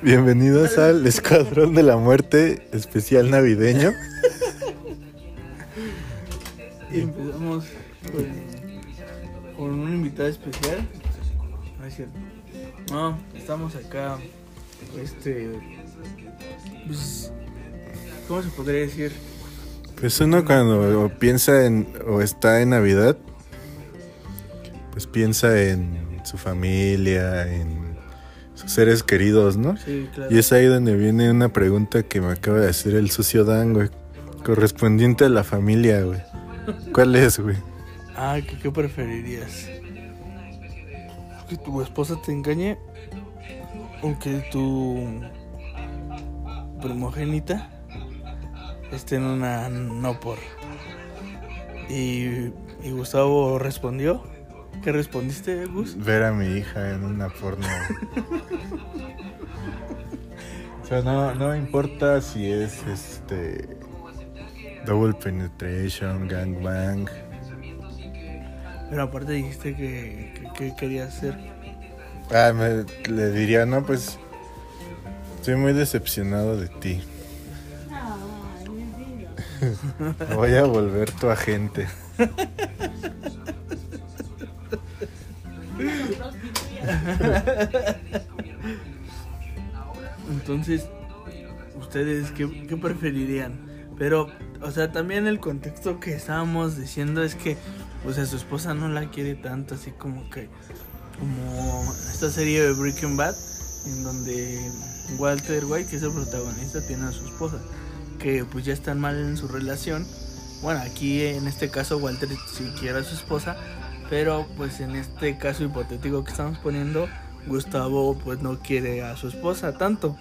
Bienvenidos al Escuadrón de la Muerte especial navideño. Y empezamos con, con un invitado especial. No es cierto. No, estamos acá. Este. Pues, ¿Cómo se podría decir? Pues uno cuando piensa en o está en Navidad, pues piensa en su familia, en sus seres queridos, ¿no? Sí, claro. Y es ahí donde viene una pregunta que me acaba de hacer el sucio Dan, güey. Correspondiente a la familia, güey. ¿Cuál es, güey? Ah, ¿qué, qué preferirías? ¿Que tu esposa te engañe? ¿O que tu primogénita esté en una no por? Y, y Gustavo respondió. ¿Qué respondiste, Gus? Ver a mi hija en una porno. o sea, no, no importa si es este. Double penetration, gangbang. Pero aparte dijiste que, que, que querías hacer. Ah, me, le diría, no, pues. Estoy muy decepcionado de ti. Voy a volver tu agente. Entonces, ¿ustedes qué, preferirían? Pero, o sea, también el contexto que estábamos diciendo es que, o sea, su esposa no la quiere tanto, así como que, como esta serie de Breaking Bad, en donde Walter White, que es el protagonista, tiene a su esposa, que pues ya están mal en su relación. Bueno, aquí en este caso Walter sí quiere a su esposa, pero pues en este caso hipotético que estamos poniendo, Gustavo pues no quiere a su esposa tanto.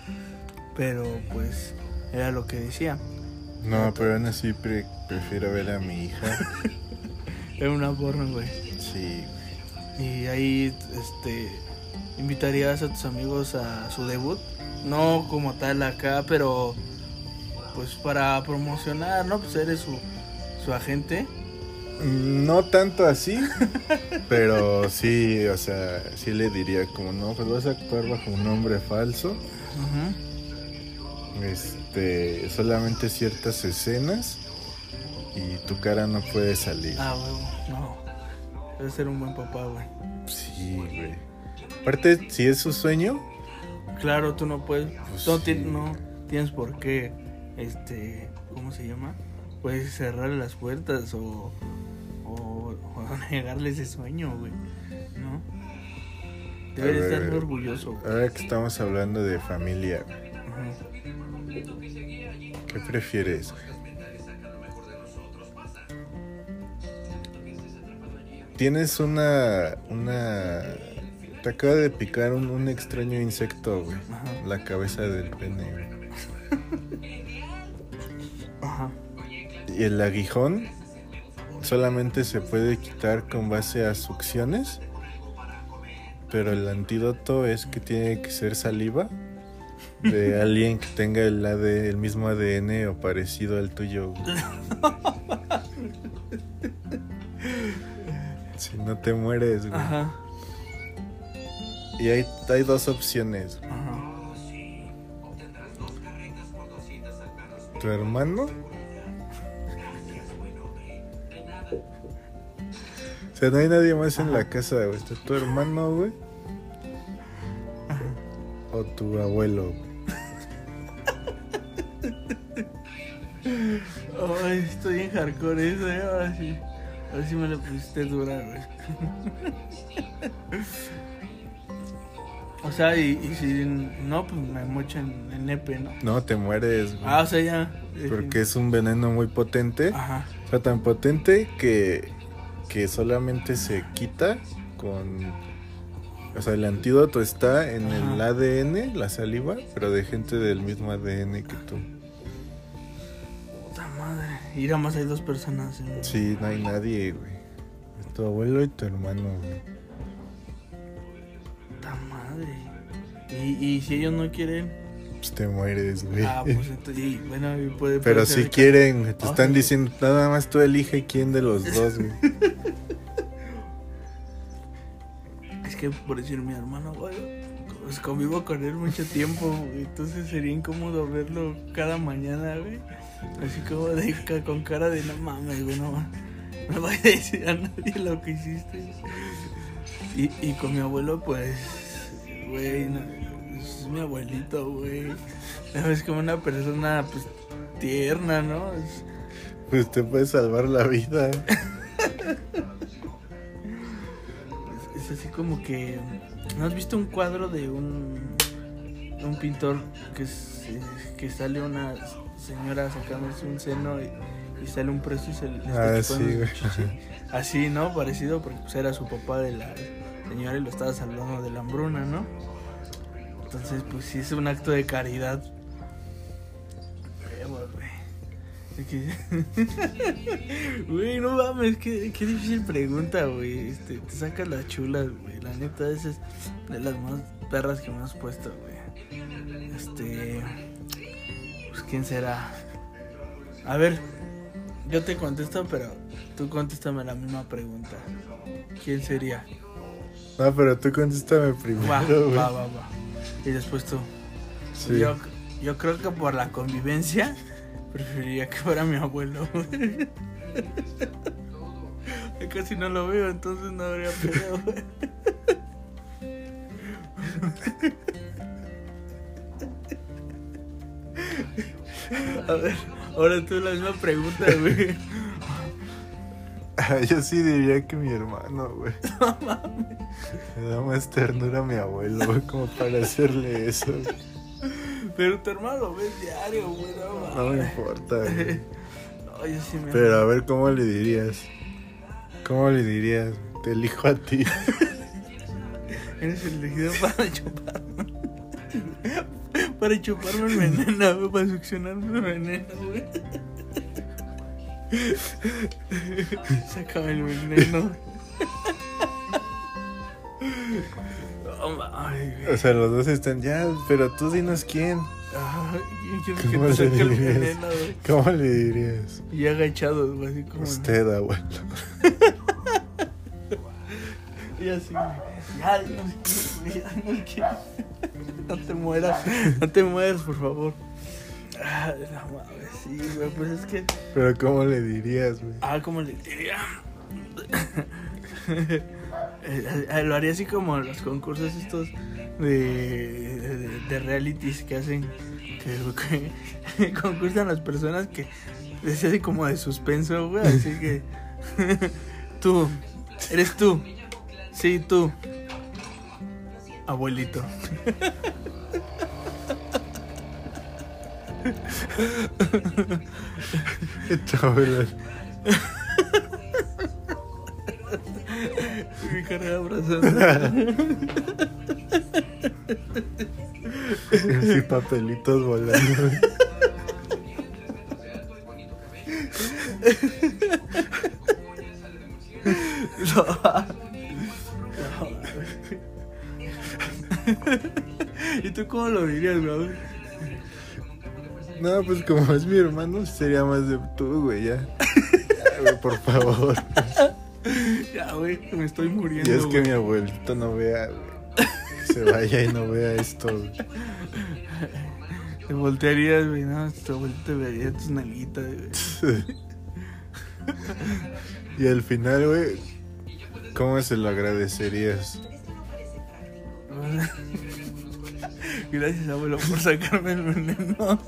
Pero pues era lo que decía. No, pero aún así pre- prefiero ver a mi hija. Era una porno, güey. Sí, Y ahí este invitarías a tus amigos a su debut. No como tal acá, pero pues para promocionar, ¿no? Pues eres su, su agente. No tanto así, pero sí, o sea, sí le diría como, no, pues vas a actuar bajo un nombre falso, este, solamente ciertas escenas y tu cara no puede salir. Ah, huevo, no. Debe ser un buen papá, güey. Sí, güey. Aparte, si es su sueño, Claro, tú no puedes. Pues no, sí. ti- no tienes por qué. Este. ¿Cómo se llama? Puedes cerrarle las puertas o. O, o negarle ese sueño, güey. ¿No? Ver. estar orgulloso. güey. ahora que estamos hablando de familia, Ajá. ¿qué prefieres? Tienes una, una, te acaba de picar un, un extraño insecto, güey. Ajá. La cabeza del pene, güey. Ajá. Y el aguijón solamente se puede quitar con base a succiones. Pero el antídoto es que tiene que ser saliva de alguien que tenga el, AD, el mismo ADN o parecido al tuyo. Si no te mueres, güey. Ajá. Y hay, hay dos opciones. Ajá. Tu hermano. O sea, no hay nadie más en la casa, güey. Está tu hermano, güey. O tu abuelo. güey. Ay, estoy en hardcore eso, eh. Ahora sí. Ahora sí me lo pusiste dura, güey. O sea, y, y si no, pues me mocho en, en nepe, ¿no? No, te mueres, güey. Ah, o sea, ya. Porque es un veneno muy potente. Ajá. O sea, tan potente que, que solamente se quita con... O sea, el antídoto está en el. ADN, la saliva, pero de gente del mismo ADN que tú. Puta madre. Y nada más hay dos personas. en- Sí, no hay nadie, güey. Tu abuelo y tu hermano, güey. Puta madre. Y, y si ellos no quieren. Pues te mueres, güey. Ah, pues entonces. y, bueno, y puede, Pero puede si que- quieren, te Ah, están diciendo, nada más tú elige quién de los dos, güey. Es que por decir mi hermano, güey. pues convivo con él mucho tiempo, güey, entonces sería incómodo verlo cada mañana, güey. Así como de con cara de no mames, güey, no no vaya a decir a nadie lo que hiciste. Y, y con mi abuelo, pues, güey, no, es mi abuelito, güey. Es como una persona, pues, tierna, ¿no? Es- Pues te puede salvar la vida. Es, es así como que. ¿No has visto un cuadro de un. un pintor que, es, eh, que sale una señora sacándose un seno y, y sale un preso y se le está Ah, sí, güey. Así, ¿no? Parecido porque pues, era su papá de la señora y lo estaba salvando de la hambruna, ¿no? Entonces, pues sí es un acto de caridad. Güey. Es que- Güey, no mames, qué, qué difícil pregunta, güey. Este, te sacas las chulas, güey. La neta, esa es de las más perras que me has puesto, güey. Este. Pues quién será. A ver, yo te contesto, pero tú contéstame la misma pregunta. ¿Quién sería? No, pero tú contéstame primero, va, va, va. Y después tú. Sí. Yo, yo creo que por la convivencia preferiría que fuera mi abuelo. Casi no lo veo, entonces no habría güey. A ver, ahora tú la misma pregunta, güey. Yo sí diría que mi hermano, güey. Me da más ternura a mi abuelo, güey, como para hacerle eso. güey. Pero tu hermano lo ves diario, güey. No, No me mames. importa, güey. No, yo sí me Pero a ver, ¿cómo le dirías? ¿Cómo le dirías? Te elijo a ti. Eres elegido para chuparme. Para chuparme el veneno, güey, para succionarme el veneno, güey. Sácame el veneno. No güey. O sea, los dos están ya, pero tú dinos quién. Ay, yo ¿Cómo que le dirías? veneno. ¿Cómo le dirías? Y agachados, güey, así como. Usted, abuelo. Y así, güey. Ya, no ya no quiero. No te mueras, no te mueras, por favor. Ah, no mames, sí, güey, pues es que. Pero ¿cómo le dirías, güey? Ah, ¿cómo le diría? Eh, Lo haría así como los concursos estos de, de, de realities que hacen, que, que concursan las personas que es así como de suspenso, güey, así que tú, eres tú, sí, tú, abuelito. Mi cara abrazando. Así papelitos volando. güey. No. ¿Y tú cómo lo dirías, güey? No, pues como es mi hermano, sería más de tú, güey, ya. Ya, güey, por favor. Ya, güey, me estoy muriendo. Y es que güey. mi abuelito no vea, güey. Se vaya y no vea esto, güey. Te voltearías, güey, no, tu abuelito te vería tus nalguitas, güey. Y al final, güey, ¿cómo se lo agradecerías? Gracias, abuelo, por sacarme el veneno.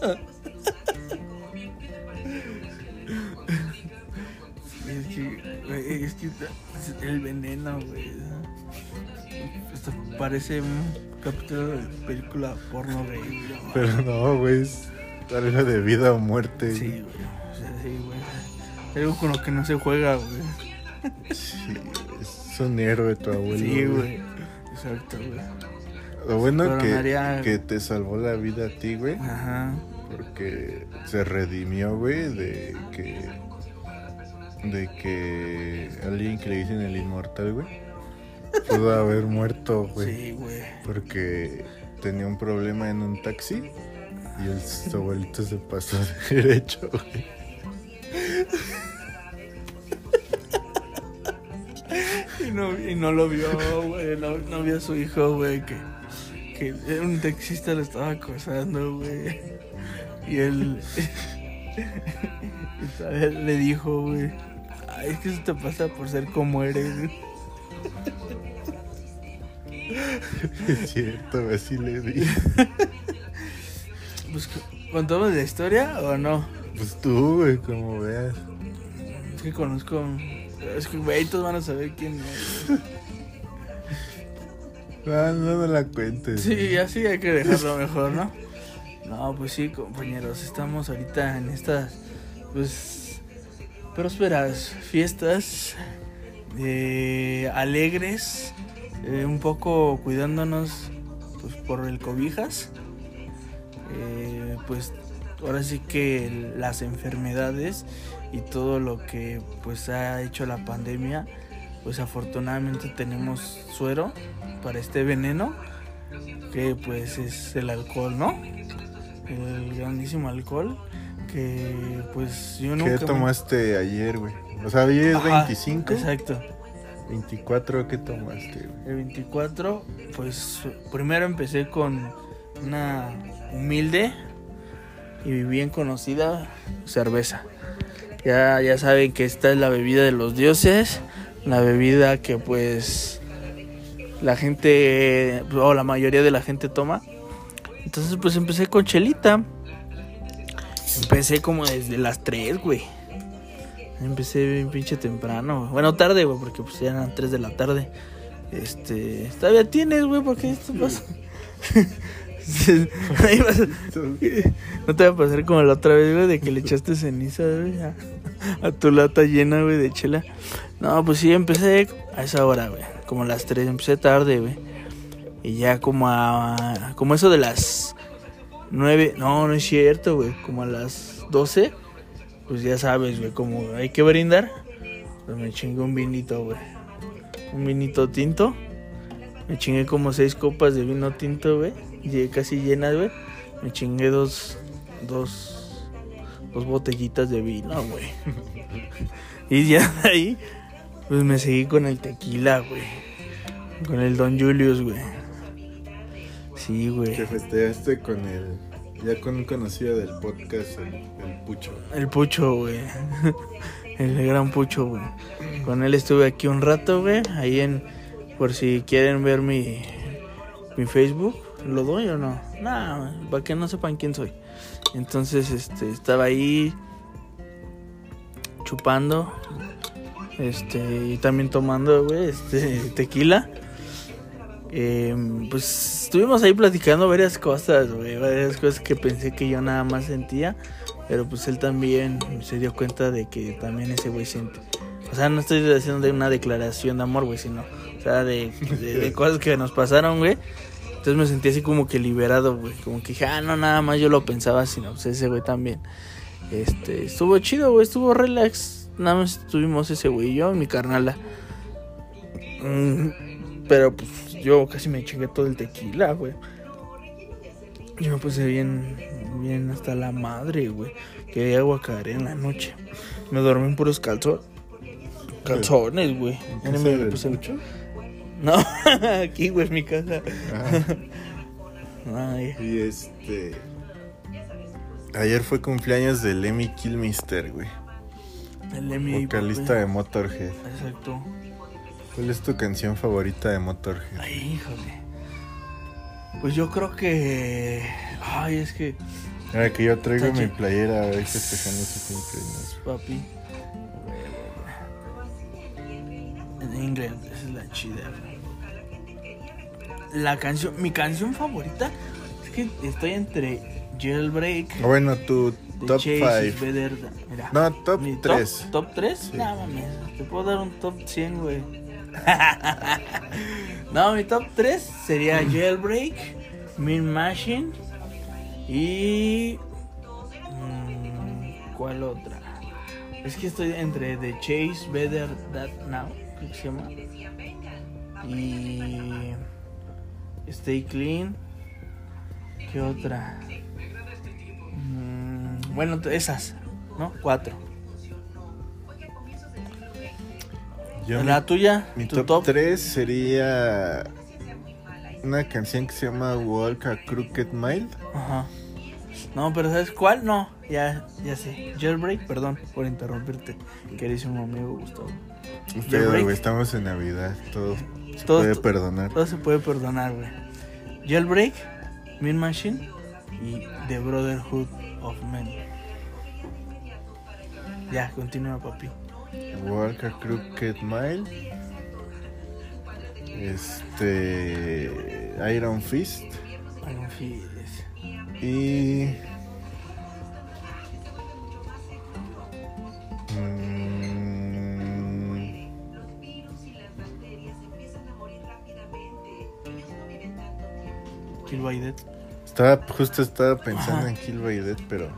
El veneno, güey. Esto parece un capítulo de película porno güey. no Pero no, güey, es algo de vida o muerte. Sí, güey. O sea, sí, güey. Algo con lo que no se juega, güey. Sí, es un héroe tu abuelo. Sí, güey. Exacto, güey. Lo bueno que, que te salvó la vida a ti, güey. Ajá. Porque se redimió, güey, de que. De que alguien que le dicen el inmortal, güey, pudo haber muerto, güey. Sí, güey. Porque tenía un problema en un taxi y el su abuelito se pasó derecho, güey. Y no, y no lo vio, güey. No, no vio a su hijo, güey, que, que un taxista lo estaba acosando, güey. Y él. le dijo, güey. Ay, es que eso te pasa por ser como eres. güey". Es cierto, así le di. Pues, ¿contamos la historia o no? Pues tú, güey, como veas. Es que conozco. Es que, güey, todos van a saber quién es. No, no me la cuentes. Sí, así hay que dejarlo mejor, ¿no? No, pues sí, compañeros, estamos ahorita en estas, pues, prósperas fiestas, eh, alegres, eh, un poco cuidándonos, pues, por el cobijas. Eh, pues, ahora sí que las enfermedades y todo lo que, pues, ha hecho la pandemia, pues, afortunadamente tenemos suero para este veneno que pues es el alcohol, ¿no? El grandísimo alcohol que pues yo nunca ¿Qué me- tomaste ayer, güey? O sea, hoy es Ajá, 25. Exacto. 24, ¿qué tomaste, güey? El 24, pues primero empecé con una humilde y bien conocida cerveza. Ya, ya saben que esta es la bebida de los dioses, la bebida que pues la gente o la mayoría de la gente toma. Entonces pues empecé con chelita. Empecé como desde las 3, güey. Empecé bien pinche temprano. Bueno, tarde, güey, porque pues ya eran 3 de la tarde. Este, todavía tienes, güey, ¿por qué esto pasa? No te va a pasar como la otra vez, güey, de que le echaste ceniza, güey, a, a tu lata llena, güey, de chela. No, pues sí, empecé a esa hora, güey, como a las 3, empecé tarde, güey. Y ya como a, como eso de las 9, no, no es cierto, güey, como a las 12, pues ya sabes, güey, como hay que brindar, pues me chingué un vinito, güey. Un vinito tinto. Me chingué como seis copas de vino tinto, güey. Casi llenas, güey. Me chingué dos, dos, dos botellitas de vino, güey. y ya de ahí, pues me seguí con el tequila, güey. Con el Don Julius, güey. Sí, güey. Que festeaste con el. Ya con un conocido del podcast, el, el Pucho. El Pucho, güey. El gran Pucho, güey. Con él estuve aquí un rato, güey. Ahí en. Por si quieren ver mi. Mi Facebook. ¿Lo doy o no? Nah, para que no sepan quién soy. Entonces, este. Estaba ahí. Chupando. Este. Y también tomando, güey. Este. Tequila. Eh, pues estuvimos ahí platicando varias cosas, güey, varias cosas que pensé que yo nada más sentía, pero pues él también se dio cuenta de que también ese güey siente. O sea, no estoy haciendo de una declaración de amor, güey, sino, o sea, de, de, de cosas que nos pasaron, güey. Entonces me sentí así como que liberado, güey, como que dije, ah, no, nada más yo lo pensaba, sino pues ese güey también. Este, estuvo chido, güey, estuvo relax. Nada más estuvimos ese güey y yo y mi carnala. Mm, pero pues yo casi me chingué todo el tequila, güey. Yo me puse bien, bien hasta la madre, güey. Que agua caer en la noche. Me dormí en puros calzones. Calzones, güey. ¿Ese me puse- Pucho? No, aquí, güey, en mi casa. Ah, Ay, y este. Ayer fue cumpleaños de Lemmy Kilmister, güey. el. Vocalista de Motorhead. Exacto. ¿Cuál es tu canción favorita de Motorhead? Ay, híjole. Pues yo creo que. Ay, es que. Ahora que yo traigo mi playera hoy festejando su cumpleaños. Papi. En inglés, esa es la chida. La canción, mi canción favorita es que estoy entre Jailbreak, Ah, Bueno, tu top Chase, 5. is Better Than- mira, No, top mi 3. ¿Top 3? Sí. No mames, te puedo dar un top 100, güey. no, mi top 3 sería Jailbreak, Mean Machine y. mm, ¿Cuál otra? Es que estoy entre The Chase Better That Now, creo que se llama. Y. Stay Clean. ¿Qué otra? Mm, bueno, esas, ¿no? Cuatro. Yo la mi, tuya, mi tu top, top. 3 sería. una canción que se llama Walk a Crooked Mile. Ajá. No, pero ¿sabes cuál? No, ya, ya sé. Jailbreak, perdón por interrumpirte, queridísimo amigo Gustavo. Pero, güey, estamos en Navidad, todo se Todo- puede perdonar. Todo se puede perdonar, güey. Jailbreak, Mean Machine y The Brotherhood of Men. Ya, continúa, papi. Walk a Crooked Mile. Este. Iron Fist. Iron Fist. Y. mm, Kill by Death. estaba, justo estaba pensando Ajá. en Kill by Death, pero.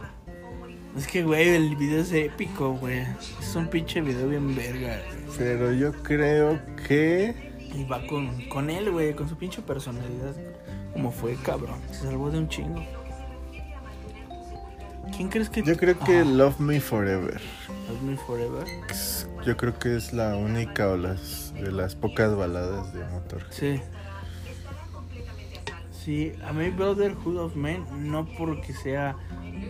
Es que, güey, el video es épico, güey. Es un pinche video bien verga. güey. Pero yo creo que. Y va con, con él, güey, con su pinche personalidad. Como fue, cabrón. Se salvó de un chingo. ¿Quién crees que Yo creo que Ah, Love Me Forever. Love Me Forever. Yo creo que es la única o las de las pocas baladas de motor. Sí. Sí, a mí Brotherhood of Men no porque sea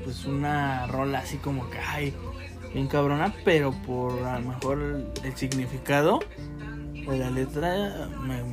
pues una rola así como que ay, bien cabrona, pero por a lo mejor el, significado de la letra me-